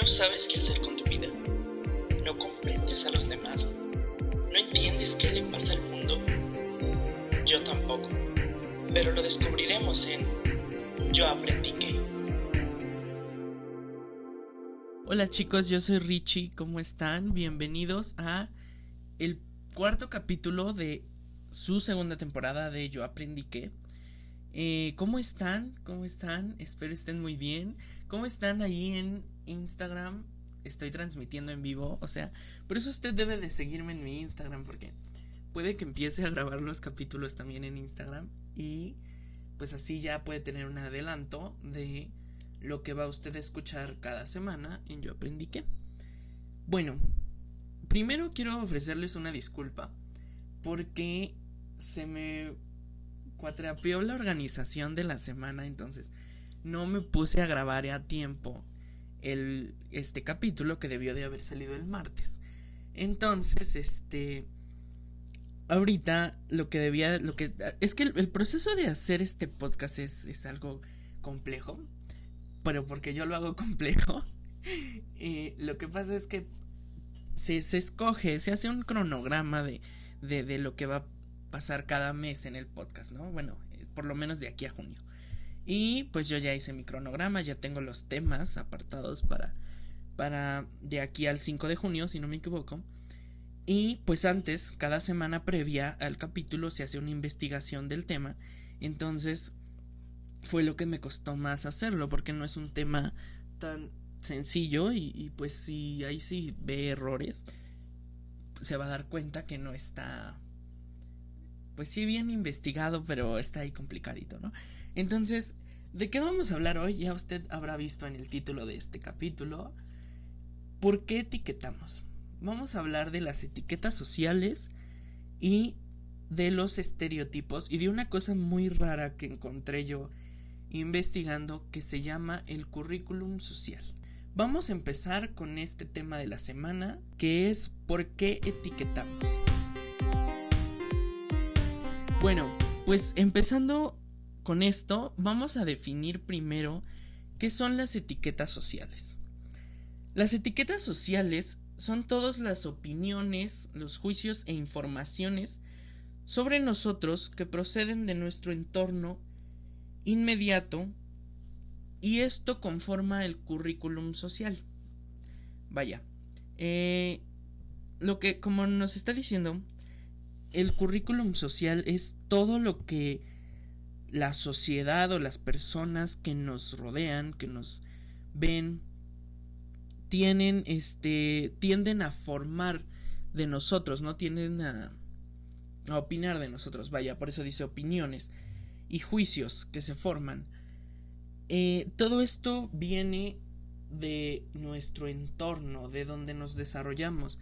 No sabes qué hacer con tu vida. No comprendes a los demás. No entiendes qué le pasa al mundo. Yo tampoco. Pero lo descubriremos en Yo aprendí que. Hola chicos, yo soy Richie, ¿cómo están? Bienvenidos a el cuarto capítulo de su segunda temporada de Yo aprendí que. Eh, ¿Cómo están? ¿Cómo están? Espero estén muy bien. ¿Cómo están ahí en Instagram? Estoy transmitiendo en vivo, o sea, por eso usted debe de seguirme en mi Instagram porque puede que empiece a grabar los capítulos también en Instagram y pues así ya puede tener un adelanto de lo que va usted a escuchar cada semana en Yo Aprendí que. Bueno, primero quiero ofrecerles una disculpa porque se me cuatrapeó la organización de la semana, entonces no me puse a grabar a tiempo el, este capítulo que debió de haber salido el martes. Entonces, este, ahorita lo que debía, lo que, es que el, proceso de hacer este podcast es, es, algo complejo, pero porque yo lo hago complejo, lo que pasa es que se, se escoge, se hace un cronograma de, de, de lo que va a pasar cada mes en el podcast, ¿no? Bueno, eh, por lo menos de aquí a junio. Y pues yo ya hice mi cronograma, ya tengo los temas apartados para, para de aquí al 5 de junio, si no me equivoco. Y pues antes, cada semana previa al capítulo se hace una investigación del tema. Entonces fue lo que me costó más hacerlo, porque no es un tema tan sencillo y, y pues si ahí sí ve errores, se va a dar cuenta que no está pues sí bien investigado, pero está ahí complicadito, ¿no? Entonces, ¿de qué vamos a hablar hoy? Ya usted habrá visto en el título de este capítulo. ¿Por qué etiquetamos? Vamos a hablar de las etiquetas sociales y de los estereotipos y de una cosa muy rara que encontré yo investigando que se llama el currículum social. Vamos a empezar con este tema de la semana que es ¿por qué etiquetamos? Bueno, pues empezando con esto, vamos a definir primero qué son las etiquetas sociales. Las etiquetas sociales son todas las opiniones, los juicios e informaciones sobre nosotros que proceden de nuestro entorno inmediato y esto conforma el currículum social. Vaya, eh, lo que como nos está diciendo, el currículum social es todo lo que la sociedad o las personas que nos rodean, que nos ven, tienen, este, tienden a formar de nosotros, no tienden a, a opinar de nosotros, vaya, por eso dice opiniones y juicios que se forman. Eh, todo esto viene de nuestro entorno, de donde nos desarrollamos,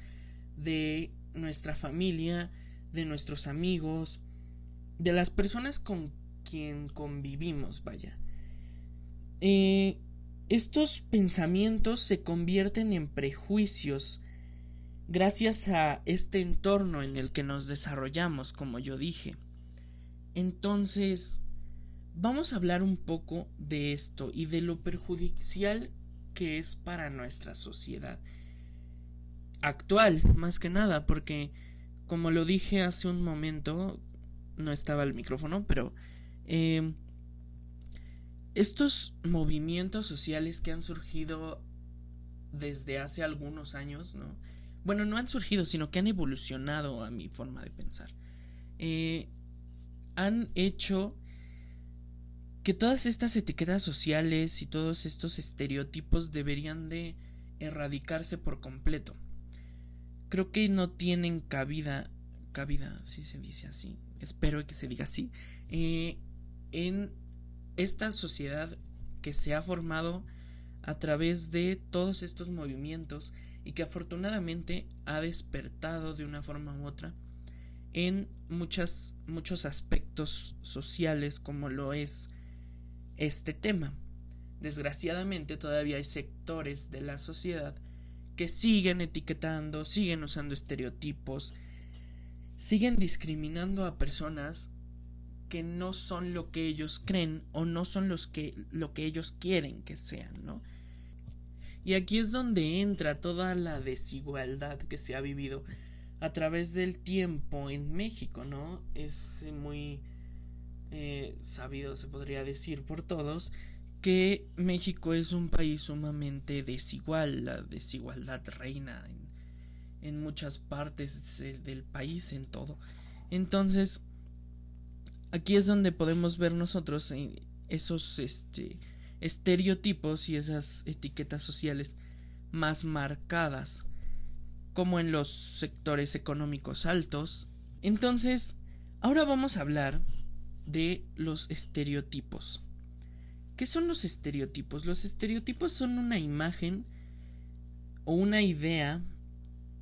de nuestra familia, de nuestros amigos, de las personas con quien convivimos, vaya. Eh, estos pensamientos se convierten en prejuicios gracias a este entorno en el que nos desarrollamos, como yo dije. Entonces, vamos a hablar un poco de esto y de lo perjudicial que es para nuestra sociedad actual, más que nada, porque como lo dije hace un momento, no estaba el micrófono, pero eh, estos movimientos sociales que han surgido desde hace algunos años, ¿no? Bueno, no han surgido, sino que han evolucionado a mi forma de pensar. Eh, han hecho que todas estas etiquetas sociales y todos estos estereotipos deberían de erradicarse por completo creo que no tienen cabida, cabida, si se dice así, espero que se diga así, eh, en esta sociedad que se ha formado a través de todos estos movimientos y que afortunadamente ha despertado de una forma u otra en muchas, muchos aspectos sociales como lo es este tema. Desgraciadamente todavía hay sectores de la sociedad que siguen etiquetando, siguen usando estereotipos, siguen discriminando a personas que no son lo que ellos creen o no son los que lo que ellos quieren que sean, ¿no? Y aquí es donde entra toda la desigualdad que se ha vivido a través del tiempo en México, ¿no? Es muy eh, sabido, se podría decir por todos, que México es un país sumamente desigual, la desigualdad reina en, en muchas partes del país, en todo. Entonces, aquí es donde podemos ver nosotros esos este, estereotipos y esas etiquetas sociales más marcadas, como en los sectores económicos altos. Entonces, ahora vamos a hablar de los estereotipos. ¿Qué son los estereotipos? Los estereotipos son una imagen o una idea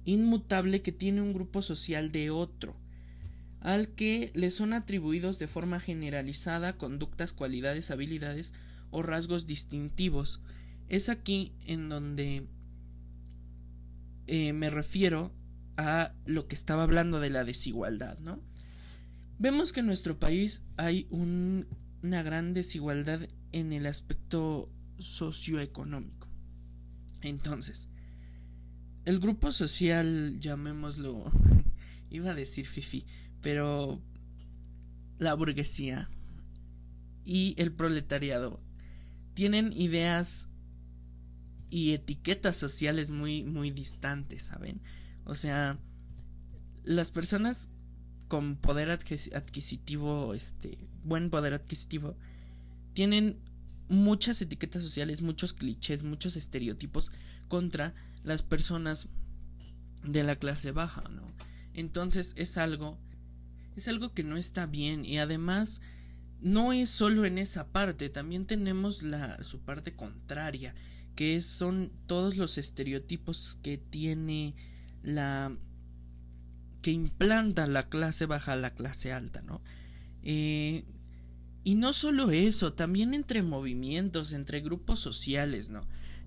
inmutable que tiene un grupo social de otro, al que le son atribuidos de forma generalizada conductas, cualidades, habilidades o rasgos distintivos. Es aquí en donde eh, me refiero a lo que estaba hablando de la desigualdad, ¿no? Vemos que en nuestro país hay una gran desigualdad en el aspecto socioeconómico. Entonces, el grupo social, llamémoslo, iba a decir fifi, pero la burguesía y el proletariado tienen ideas y etiquetas sociales muy muy distantes, ¿saben? O sea, las personas con poder adquisitivo, este, buen poder adquisitivo, tienen muchas etiquetas sociales, muchos clichés, muchos estereotipos contra las personas de la clase baja, ¿no? Entonces es algo es algo que no está bien y además no es solo en esa parte, también tenemos la su parte contraria, que son todos los estereotipos que tiene la que implanta la clase baja a la clase alta, ¿no? Eh, y no solo eso, también entre movimientos, entre grupos sociales, ¿no?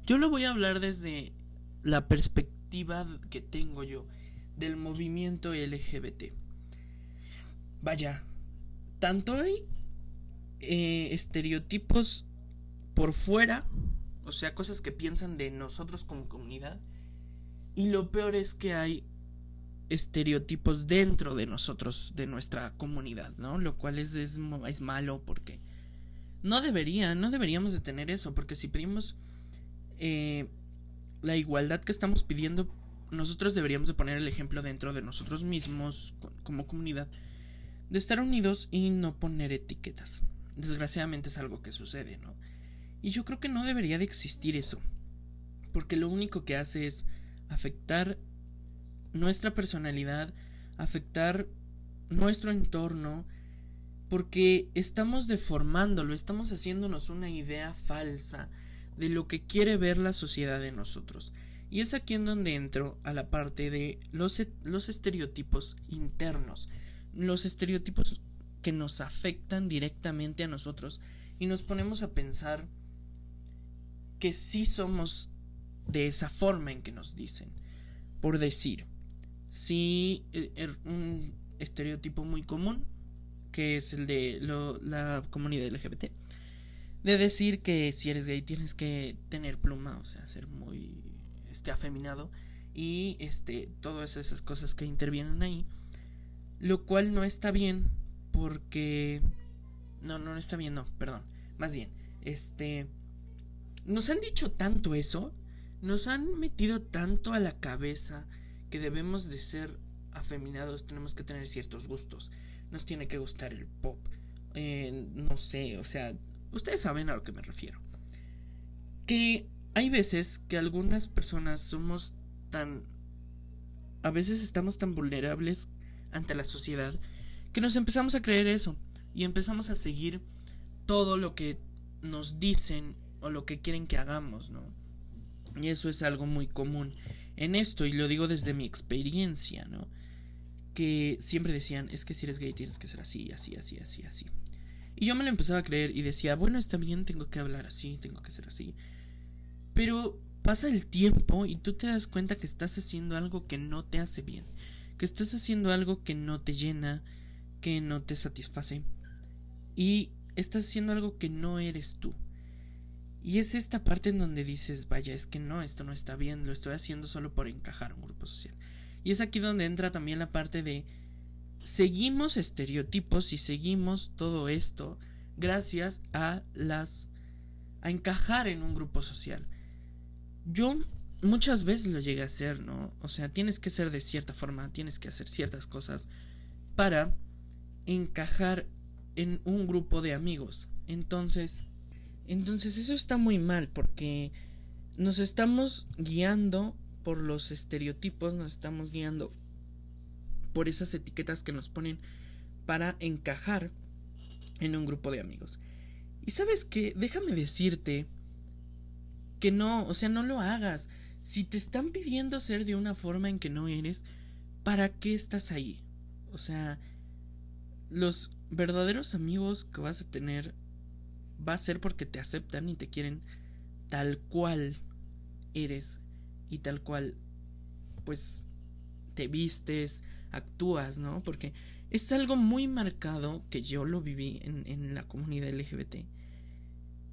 Yo lo voy a hablar desde la perspectiva que tengo yo del movimiento LGBT. Vaya, tanto hay eh, estereotipos por fuera, o sea, cosas que piensan de nosotros como comunidad, y lo peor es que hay estereotipos dentro de nosotros, de nuestra comunidad, ¿no? Lo cual es, es, malo porque no debería, no deberíamos de tener eso, porque si pedimos eh, la igualdad que estamos pidiendo, nosotros deberíamos de poner el ejemplo dentro de nosotros mismos, como comunidad, de estar unidos y no poner etiquetas. Desgraciadamente es algo que sucede, ¿no? Y yo creo que no debería de existir eso, porque lo único que hace es afectar nuestra personalidad, afectar nuestro entorno, porque estamos deformándolo, estamos haciéndonos una idea falsa de lo que quiere ver la sociedad de nosotros. Y es aquí en donde entro a la parte de los, los estereotipos internos, los estereotipos que nos afectan directamente a nosotros y nos ponemos a pensar que sí somos de esa forma en que nos dicen. Por decir, sí eh, er, un estereotipo muy común, que es el de la comunidad LGBT, de decir que si eres gay tienes que tener pluma, o sea, ser muy este afeminado y este todas esas cosas que intervienen ahí, lo cual no está bien porque no no está bien, no, perdón, más bien, este nos han dicho tanto eso, nos han metido tanto a la cabeza que debemos de ser afeminados, tenemos que tener ciertos gustos. Nos tiene que gustar el pop. Eh, no sé, o sea, ustedes saben a lo que me refiero. Que hay veces que algunas personas somos tan... A veces estamos tan vulnerables ante la sociedad que nos empezamos a creer eso y empezamos a seguir todo lo que nos dicen o lo que quieren que hagamos, ¿no? Y eso es algo muy común en esto, y lo digo desde mi experiencia, ¿no? Que siempre decían, es que si eres gay tienes que ser así, así, así, así, así. Y yo me lo empezaba a creer y decía, bueno, está bien, tengo que hablar así, tengo que ser así. Pero pasa el tiempo y tú te das cuenta que estás haciendo algo que no te hace bien, que estás haciendo algo que no te llena, que no te satisface y estás haciendo algo que no eres tú. Y es esta parte en donde dices, vaya, es que no, esto no está bien, lo estoy haciendo solo por encajar un grupo social. Y es aquí donde entra también la parte de seguimos estereotipos y seguimos todo esto gracias a las a encajar en un grupo social. Yo muchas veces lo llegué a hacer, ¿no? O sea, tienes que ser de cierta forma, tienes que hacer ciertas cosas para encajar en un grupo de amigos. Entonces, entonces eso está muy mal porque nos estamos guiando por los estereotipos, nos estamos guiando por esas etiquetas que nos ponen para encajar en un grupo de amigos. Y sabes qué, déjame decirte que no, o sea, no lo hagas. Si te están pidiendo ser de una forma en que no eres, ¿para qué estás ahí? O sea, los verdaderos amigos que vas a tener va a ser porque te aceptan y te quieren tal cual eres y tal cual pues te vistes, actúas, ¿no? Porque es algo muy marcado que yo lo viví en, en la comunidad LGBT,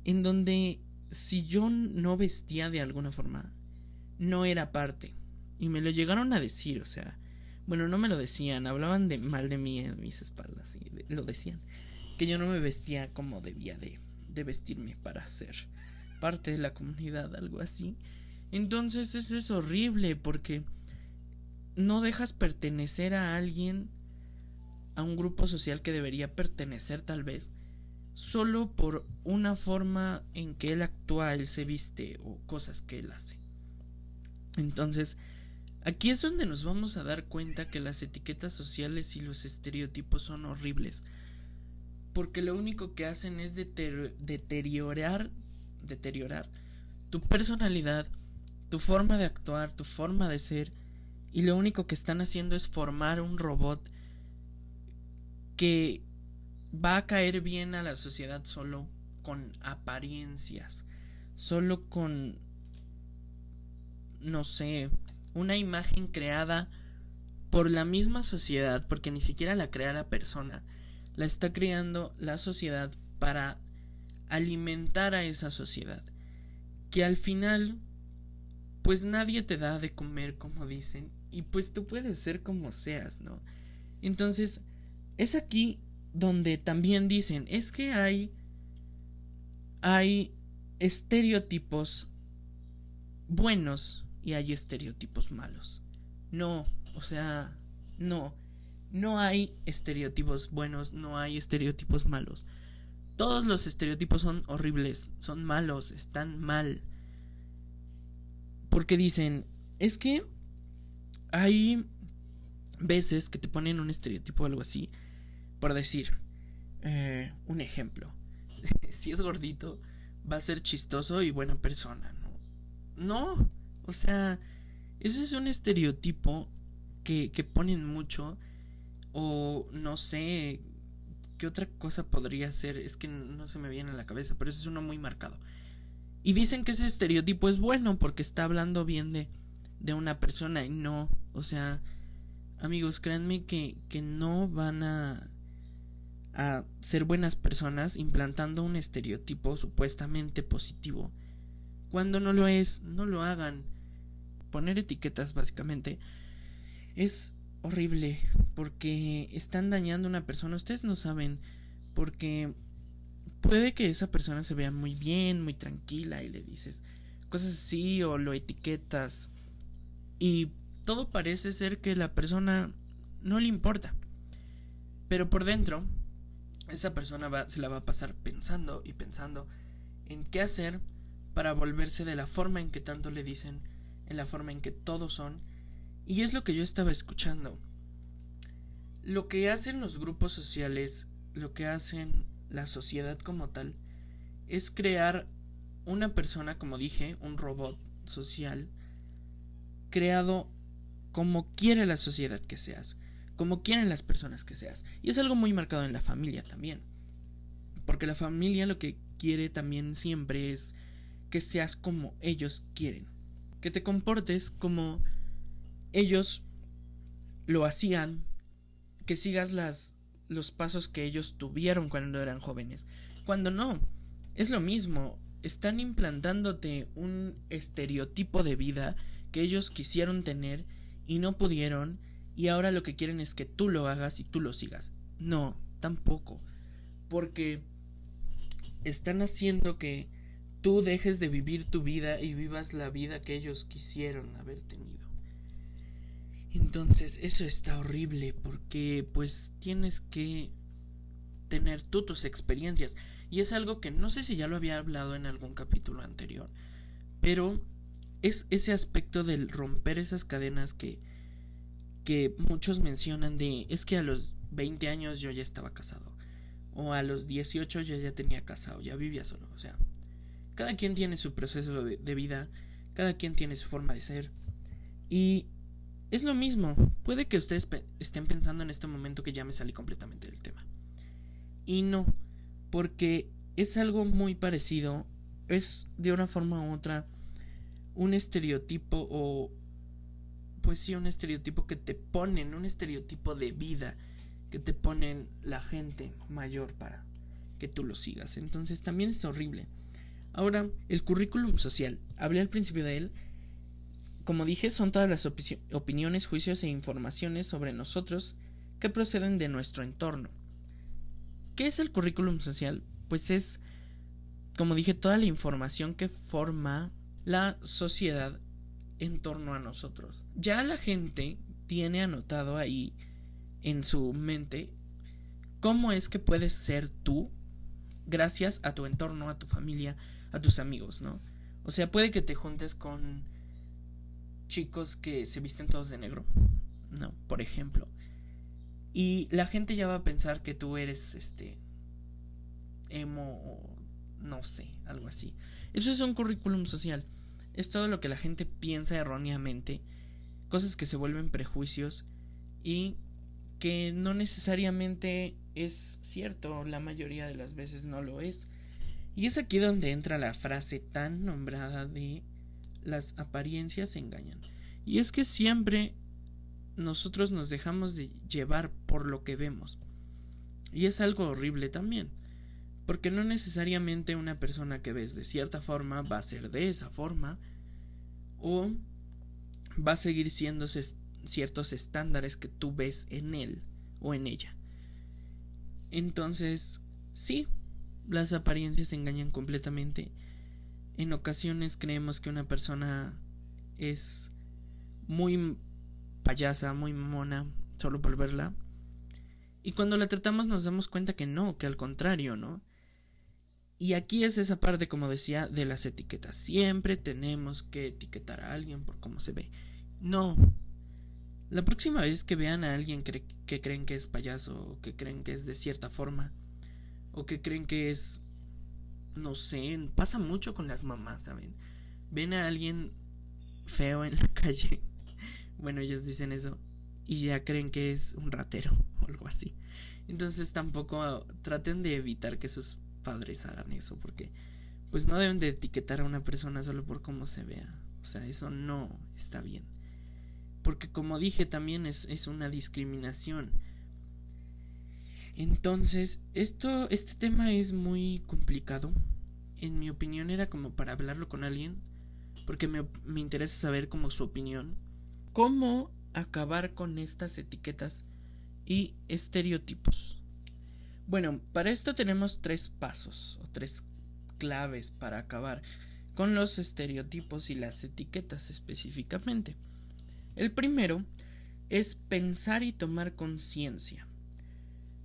en donde si yo no vestía de alguna forma, no era parte. Y me lo llegaron a decir, o sea, bueno, no me lo decían, hablaban de mal de mí en mis espaldas y lo decían, que yo no me vestía como debía de, de vestirme para ser parte de la comunidad, algo así. Entonces eso es horrible porque no dejas pertenecer a alguien, a un grupo social que debería pertenecer tal vez, solo por una forma en que él actúa, él se viste o cosas que él hace. Entonces, aquí es donde nos vamos a dar cuenta que las etiquetas sociales y los estereotipos son horribles, porque lo único que hacen es deteriorar, deteriorar tu personalidad, tu forma de actuar, tu forma de ser, y lo único que están haciendo es formar un robot que va a caer bien a la sociedad solo con apariencias, solo con, no sé, una imagen creada por la misma sociedad, porque ni siquiera la crea la persona, la está creando la sociedad para alimentar a esa sociedad, que al final pues nadie te da de comer como dicen y pues tú puedes ser como seas, ¿no? Entonces, es aquí donde también dicen, es que hay hay estereotipos buenos y hay estereotipos malos. No, o sea, no. No hay estereotipos buenos, no hay estereotipos malos. Todos los estereotipos son horribles, son malos, están mal. Porque dicen, es que hay veces que te ponen un estereotipo o algo así. Por decir, eh, un ejemplo. si es gordito, va a ser chistoso y buena persona, ¿no? No, o sea, eso es un estereotipo que, que ponen mucho. O no sé, ¿qué otra cosa podría ser? Es que no se me viene a la cabeza, pero eso es uno muy marcado. Y dicen que ese estereotipo es bueno porque está hablando bien de, de una persona y no, o sea, amigos, créanme que, que no van a, a ser buenas personas implantando un estereotipo supuestamente positivo. Cuando no lo es, no lo hagan. Poner etiquetas básicamente es horrible porque están dañando a una persona. Ustedes no saben porque puede que esa persona se vea muy bien, muy tranquila y le dices cosas así o lo etiquetas y todo parece ser que la persona no le importa. Pero por dentro, esa persona se la va a pasar pensando y pensando en qué hacer para volverse de la forma en que tanto le dicen, en la forma en que todos son. Y es lo que yo estaba escuchando. Lo que hacen los grupos sociales, lo que hacen la sociedad como tal, es crear una persona, como dije, un robot social, creado como quiere la sociedad que seas, como quieren las personas que seas. Y es algo muy marcado en la familia también. Porque la familia lo que quiere también siempre es que seas como ellos quieren. Que te comportes como ellos lo hacían. Que sigas las los pasos que ellos tuvieron cuando eran jóvenes. Cuando no, es lo mismo. están implantándote un estereotipo de vida que ellos quisieron tener y no pudieron y ahora lo que quieren es que tú lo hagas y tú lo sigas. No, tampoco. Porque están haciendo que tú dejes de vivir tu vida y vivas la vida que ellos quisieron haber tenido. Entonces eso está horrible porque pues tienes que tener tú tus experiencias. Y es algo que no sé si ya lo había hablado en algún capítulo anterior. Pero es ese aspecto del romper esas cadenas que, que muchos mencionan de es que a los 20 años yo ya estaba casado. O a los 18 yo ya tenía casado, ya vivía solo. O sea, cada quien tiene su proceso de, vida, cada quien tiene su forma de ser. Y es lo mismo. Puede que ustedes estén pensando en este momento que ya me salí completamente del tema. Y no, porque es algo muy parecido. Es de una forma u otra un estereotipo o... Pues sí, un estereotipo que te ponen, un estereotipo de vida que te ponen la gente mayor para que tú lo sigas. Entonces también es horrible. Ahora, el currículum social. Hablé al principio de él. Como dije, son todas las opiniones, juicios e informaciones sobre nosotros que proceden de nuestro entorno. ¿Qué es el currículum social? Pues es, como dije, toda la información que forma la sociedad en torno a nosotros. Ya la gente tiene anotado ahí en su mente cómo es que puedes ser tú gracias a tu entorno, a tu familia, a tus amigos, ¿no? O sea, puede que te juntes con chicos que se visten todos de negro, ¿no? Por ejemplo. Y la gente ya va a pensar que tú eres este emo o no sé, algo así. Eso es un currículum social. Es todo lo que la gente piensa erróneamente, cosas que se vuelven prejuicios y que no necesariamente es cierto, la mayoría de las veces no lo es. Y es aquí donde entra la frase tan nombrada de las apariencias engañan. Y es que siempre nosotros nos dejamos de llevar por lo que vemos. Y es algo horrible también. Porque no necesariamente una persona que ves de cierta forma va a ser de esa forma. O va a seguir siendo ciertos estándares que tú ves en él o en ella. Entonces, sí, las apariencias engañan completamente. En ocasiones creemos que una persona es muy payasa, muy mona, solo por verla. Y cuando la tratamos nos damos cuenta que no, que al contrario, ¿no? Y aquí es esa parte, como decía, de las etiquetas. Siempre tenemos que etiquetar a alguien por cómo se ve. No, la próxima vez que vean a alguien que creen que es payaso, o que creen que es de cierta forma, o que creen que es, no sé, pasa mucho con las mamás, ¿saben? Ven a alguien feo en la calle, bueno, ellos dicen eso, y ya creen que es un ratero o algo así. Entonces tampoco traten de evitar que sus padres hagan eso, porque pues no deben de etiquetar a una persona solo por cómo se vea. O sea, eso no está bien porque como dije también es, es una discriminación. Entonces, esto, este tema es muy complicado. En mi opinión era como para hablarlo con alguien, porque me, me interesa saber como su opinión. ¿Cómo acabar con estas etiquetas y estereotipos? Bueno, para esto tenemos tres pasos o tres claves para acabar con los estereotipos y las etiquetas específicamente. El primero es pensar y tomar conciencia.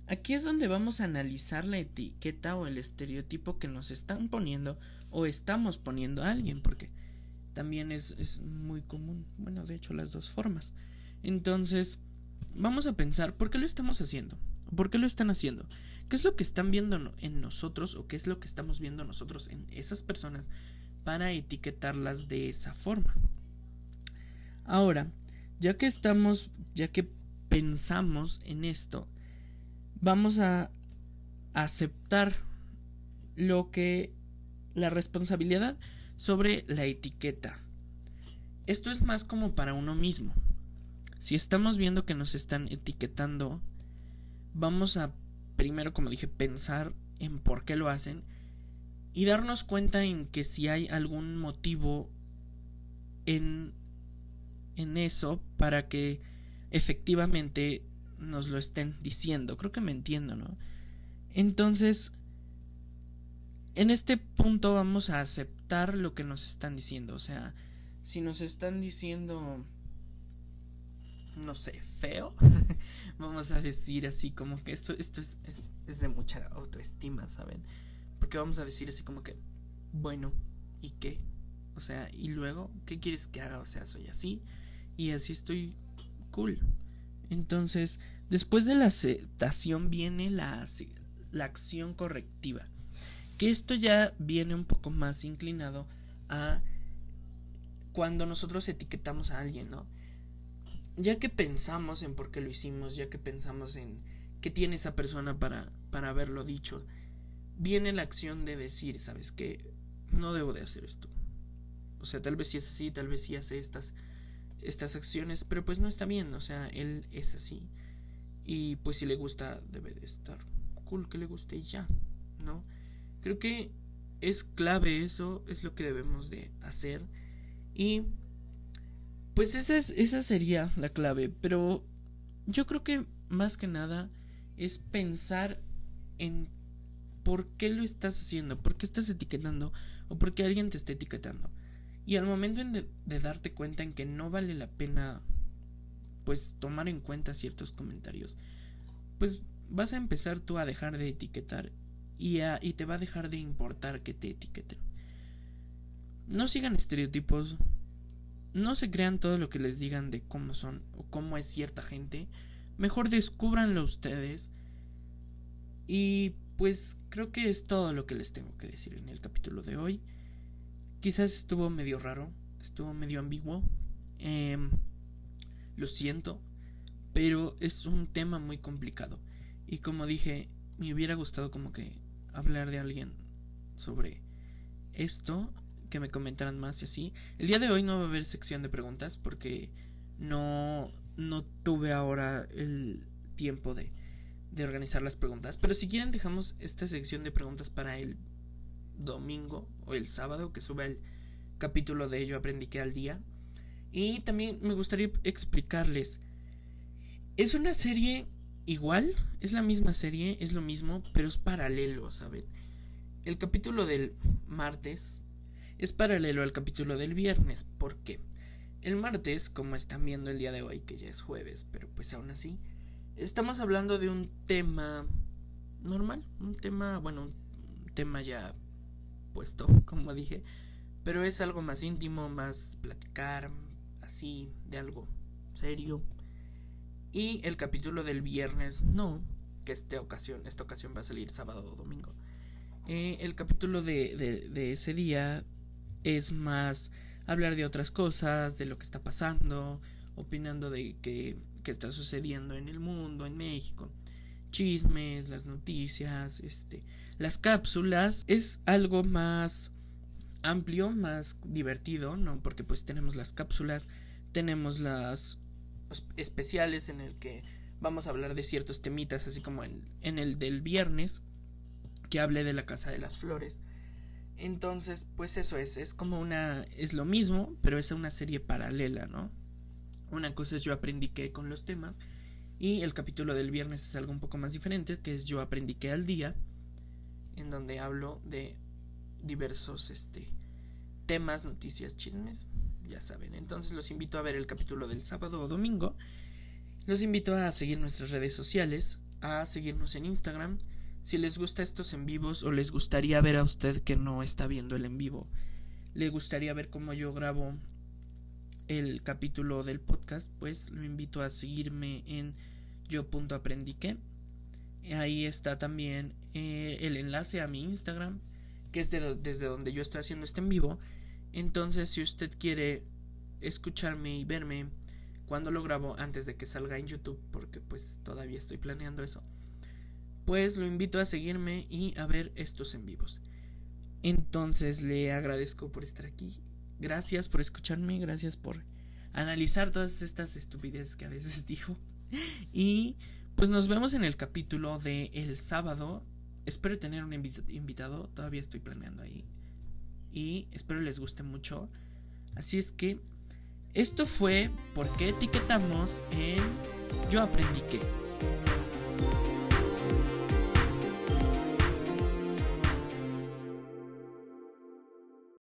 Aquí es donde vamos a analizar la etiqueta o el estereotipo que nos están poniendo o estamos poniendo a alguien, porque también es, muy común, bueno, de hecho las dos formas. Entonces, vamos a pensar por qué lo estamos haciendo, por qué lo están haciendo, qué es lo que están viendo en nosotros o qué es lo que estamos viendo nosotros en esas personas para etiquetarlas de esa forma. Ahora, ya que estamos, ya que pensamos en esto, vamos a aceptar lo que la responsabilidad sobre la etiqueta. Esto es más como para uno mismo. Si estamos viendo que nos están etiquetando, vamos a primero, como dije, pensar en por qué lo hacen y darnos cuenta en que si hay algún motivo en, en eso para que efectivamente nos lo estén diciendo. Creo que me entiendo, ¿no? Entonces, en este punto vamos a aceptar lo que nos están diciendo. O sea, si nos están diciendo, no sé, feo, vamos a decir así como que esto, esto es, es, de mucha autoestima, ¿saben? Porque vamos a decir así como que, bueno, ¿y qué? O sea, y luego, ¿qué quieres que haga? O sea, soy así y así estoy cool. Entonces, después de la aceptación viene la, la acción correctiva. Que esto ya viene un poco más inclinado a cuando nosotros etiquetamos a alguien, ¿no? Ya que pensamos en por qué lo hicimos, ya que pensamos en qué tiene esa persona para, para haberlo dicho, viene la acción de decir, ¿sabes qué? No debo de hacer esto. O sea, tal vez sí es así, tal vez sí hace estas, estas acciones, pero pues no está bien, o sea, él es así. Y pues si le gusta, debe de estar cool que le guste y ya, ¿no? Creo que es clave eso, es lo que debemos de hacer. Y pues esa, es, esa sería la clave, pero yo creo que más que nada es pensar en por qué lo estás haciendo, por qué estás etiquetando o por qué alguien te está etiquetando. Y al momento de, de, darte cuenta en que no vale la pena pues tomar en cuenta ciertos comentarios, pues vas a empezar tú a dejar de etiquetar y, y te va a dejar de importar que te etiqueten. No sigan estereotipos, no se crean todo lo que les digan de cómo son o cómo es cierta gente, mejor descúbranlo ustedes. Y pues creo que es todo lo que les tengo que decir en el capítulo de hoy. Quizás estuvo medio raro, estuvo medio ambiguo. Em, lo siento, pero es un tema muy complicado. Y como dije, me hubiera gustado como que hablar de alguien sobre esto, que me comentaran más y así. El día de hoy no va a haber sección de preguntas porque no, no tuve ahora el tiempo de, de organizar las preguntas. Pero si quieren dejamos esta sección de preguntas para el domingo el sábado que sube el capítulo de ello aprendí que al día. Y también me gustaría explicarles. Es una serie igual, es la misma serie, es lo mismo, pero es paralelo, ¿saben? El capítulo del martes es paralelo al capítulo del viernes. ¿Por qué? El martes, como están viendo el día de hoy, que ya es jueves, pero pues aún así, estamos hablando de un tema normal, un tema, bueno, un tema ya puesto, como dije, pero es algo más íntimo, más platicar, así, de algo serio. Y el capítulo del viernes, no, que esta ocasión, esta ocasión va a salir sábado o domingo. Eh, el capítulo de, de, ese día es más hablar de otras cosas, de lo que está pasando, opinando de qué, qué está sucediendo en el mundo, en México chismes, las noticias, este, las cápsulas, es algo más amplio, más divertido, ¿no? Porque pues tenemos las cápsulas, tenemos las especiales en el que vamos a hablar de ciertos temitas, así como en, el del viernes, que hablé de la Casa de las Flores. Entonces, pues eso es, es como una, es lo mismo, pero es una serie paralela, ¿no? Una cosa es yo aprendí que con los temas y el capítulo del viernes es algo un poco más diferente, que es yo aprendí que al día, en donde hablo de diversos este, temas, noticias, chismes, ya saben. Entonces los invito a ver el capítulo del sábado o domingo. Los invito a seguir nuestras redes sociales, a seguirnos en Instagram. Si les gusta estos en vivos o les gustaría ver a usted que no está viendo el en vivo, le gustaría ver cómo yo grabo el capítulo del podcast, pues lo invito a seguirme en yo.aprendique. Ahí está también eh, el enlace a mi Instagram, que es desde donde yo estoy haciendo este en vivo. Entonces, si usted quiere escucharme y verme cuando lo grabo antes de que salga en YouTube, porque pues todavía estoy planeando eso, pues lo invito a seguirme y a ver estos en vivos. Entonces le agradezco por estar aquí. Gracias por escucharme, gracias por analizar todas estas estupideces que a veces digo. Y pues nos vemos en el capítulo de el sábado espero tener un invitado, todavía estoy planeando ahí. Y espero les guste mucho. Así es que esto fue porque etiquetamos en Yo aprendí que.